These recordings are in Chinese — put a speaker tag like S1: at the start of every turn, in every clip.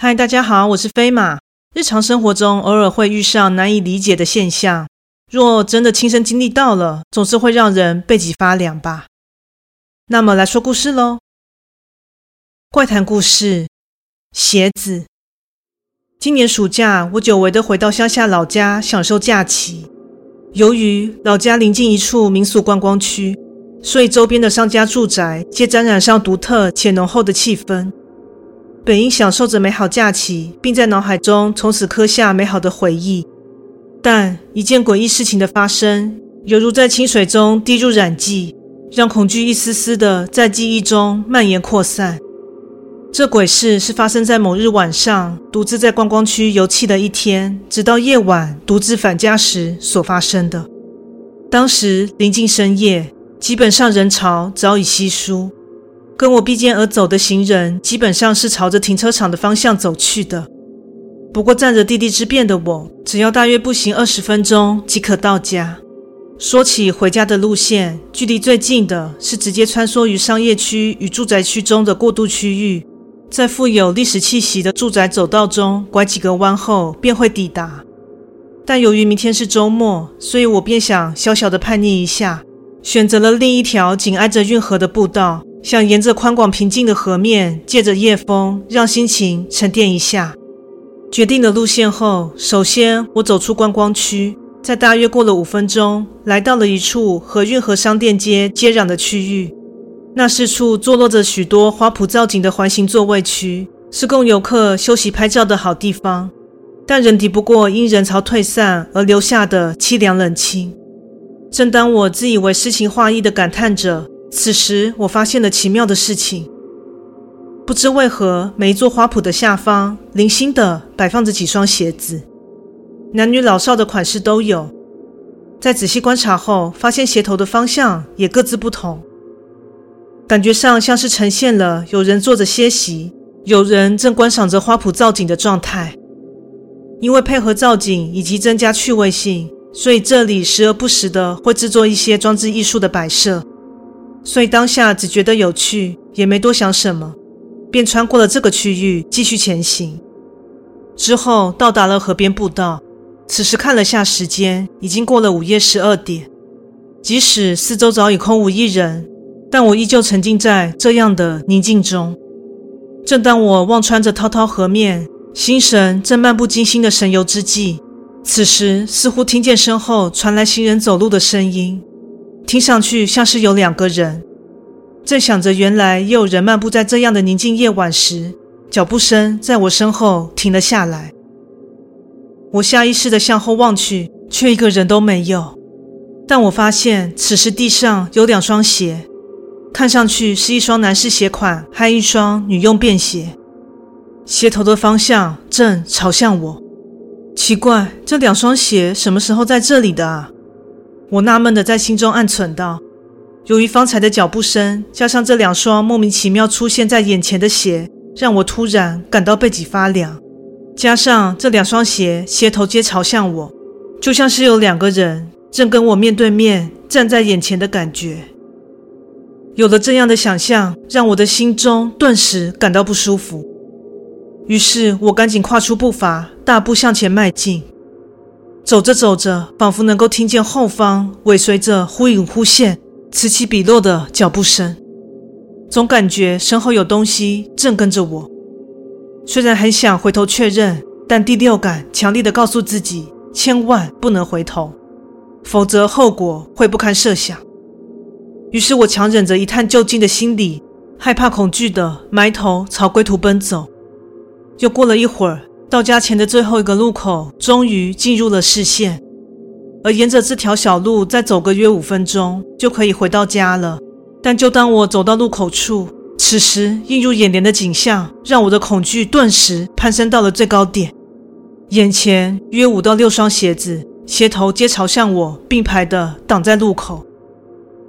S1: 嗨，大家好，我是飞马。日常生活中偶尔会遇上难以理解的现象，若真的亲身经历到了，总是会让人背脊发凉吧。那么来说故事喽。怪谈故事：鞋子。今年暑假，我久违的回到乡下老家享受假期。由于老家临近一处民俗观光区，所以周边的商家住宅皆沾染上独特且浓厚的气氛。本应享受着美好假期，并在脑海中从此刻下美好的回忆，但一件诡异事情的发生，犹如在清水中滴入染剂，让恐惧一丝丝的在记忆中蔓延扩散。这鬼事是发生在某日晚上，独自在观光区游憩的一天，直到夜晚独自返家时所发生的。当时临近深夜，基本上人潮早已稀疏。跟我并肩而走的行人，基本上是朝着停车场的方向走去的。不过站着地利之便的我，只要大约步行二十分钟即可到家。说起回家的路线，距离最近的是直接穿梭于商业区与住宅区中的过渡区域，在富有历史气息的住宅走道中拐几个弯后便会抵达。但由于明天是周末，所以我便想小小的叛逆一下，选择了另一条紧挨着运河的步道。想沿着宽广平静的河面，借着夜风，让心情沉淀一下。决定了路线后，首先我走出观光区，在大约过了五分钟，来到了一处和运河商店街接壤的区域。那是处坐落着许多花圃造景的环形座位区，是供游客休息拍照的好地方。但仍敌不过因人潮退散而留下的凄凉冷清。正当我自以为诗情画意的感叹着。此时，我发现了奇妙的事情。不知为何，每一座花圃的下方，零星地摆放着几双鞋子，男女老少的款式都有。在仔细观察后，发现鞋头的方向也各自不同，感觉上像是呈现了有人坐着歇息，有人正观赏着花圃造景的状态。因为配合造景以及增加趣味性，所以这里时而不时的会制作一些装置艺术的摆设。所以当下只觉得有趣，也没多想什么，便穿过了这个区域，继续前行。之后到达了河边步道，此时看了下时间，已经过了午夜十二点。即使四周早已空无一人，但我依旧沉浸在这样的宁静中。正当我望穿着滔滔河面，心神正漫不经心的神游之际，此时似乎听见身后传来行人走路的声音。听上去像是有两个人，正想着原来也有人漫步在这样的宁静夜晚时，脚步声在我身后停了下来。我下意识地向后望去，却一个人都没有。但我发现此时地上有两双鞋，看上去是一双男士鞋款还一双女用便鞋，鞋头的方向正朝向我。奇怪，这两双鞋什么时候在这里的啊？我纳闷地在心中暗忖道：“由于方才的脚步声，加上这两双莫名其妙出现在眼前的鞋，让我突然感到背脊发凉。加上这两双鞋鞋头皆朝向我，就像是有两个人正跟我面对面站在眼前的感觉。有了这样的想象，让我的心中顿时感到不舒服。于是我赶紧跨出步伐，大步向前迈进。”走着走着，仿佛能够听见后方尾随着忽隐忽现、此起彼落的脚步声，总感觉身后有东西正跟着我。虽然很想回头确认，但第六感强烈的告诉自己，千万不能回头，否则后果会不堪设想。于是我强忍着一探究竟的心理，害怕恐惧的埋头朝归途奔走。又过了一会儿。到家前的最后一个路口，终于进入了视线。而沿着这条小路再走个约五分钟，就可以回到家了。但就当我走到路口处，此时映入眼帘的景象，让我的恐惧顿时攀升到了最高点。眼前约五到六双鞋子，鞋头皆朝向我，并排的挡在路口。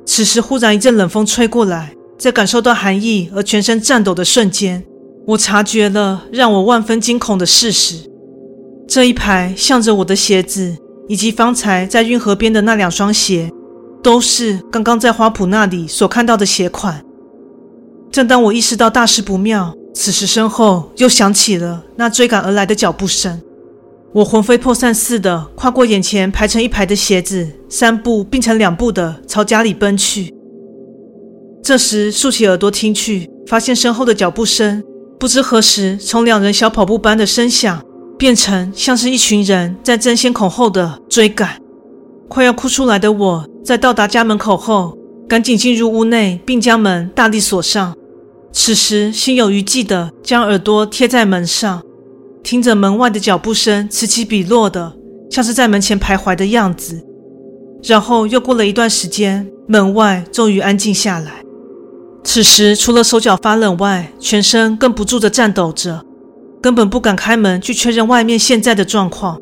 S1: 此时忽然一阵冷风吹过来，在感受到寒意而全身颤抖的瞬间。我察觉了让我万分惊恐的事实：这一排向着我的鞋子，以及方才在运河边的那两双鞋，都是刚刚在花圃那里所看到的鞋款。正当我意识到大事不妙，此时身后又响起了那追赶而来的脚步声。我魂飞魄散似的跨过眼前排成一排的鞋子，三步并成两步的朝家里奔去。这时竖起耳朵听去，发现身后的脚步声不知何时从两人小跑步般的声响，变成像是一群人在争先恐后的追赶。快要哭出来的我，在到达家门口后，赶紧进入屋内，并将门大力锁上。此时心有余悸的将耳朵贴在门上。听着门外的脚步声此起彼落的，像是在门前徘徊的样子。然后又过了一段时间，门外终于安静下来。此时除了手脚发冷外，全身更不住的颤抖着，根本不敢开门去确认外面现在的状况。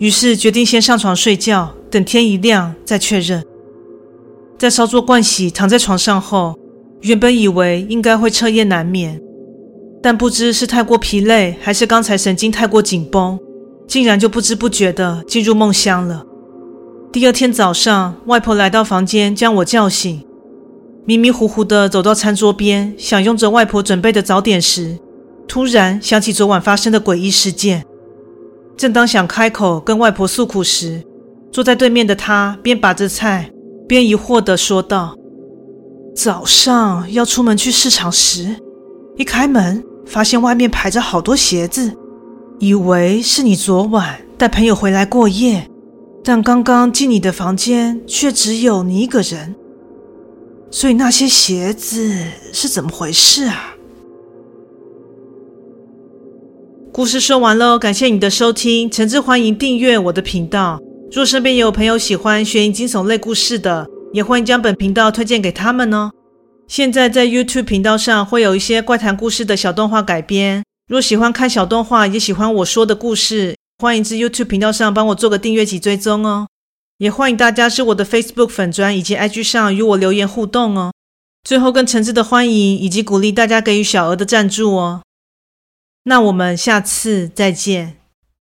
S1: 于是决定先上床睡觉，等天一亮再确认。在稍作盥洗，躺在床上后，原本以为应该会彻夜难眠。但不知是太过疲累，还是刚才神经太过紧绷，竟然就不知不觉地进入梦乡了。第二天早上，外婆来到房间将我叫醒，迷迷糊糊地走到餐桌边，享用着外婆准备的早点时，突然想起昨晚发生的诡异事件。正当想开口跟外婆诉苦时，坐在对面的他边把着菜，边疑惑地说道：“早上要出门去市场时，一开门。”发现外面排着好多鞋子，以为是你昨晚带朋友回来过夜，但刚刚进你的房间却只有你一个人，所以那些鞋子是怎么回事啊？故事说完喽，感谢你的收听，诚挚欢迎订阅我的频道。若身边有朋友喜欢悬疑惊悚类故事的，也欢迎将本频道推荐给他们哦。现在在 YouTube 频道上会有一些怪谈故事的小动画改编。若喜欢看小动画，也喜欢我说的故事，欢迎至 YouTube 频道上帮我做个订阅及追踪哦。也欢迎大家至我的 Facebook 粉砖以及 IG 上与我留言互动哦。最后更诚挚的欢迎以及鼓励大家给予小额的赞助哦。那我们下次再见。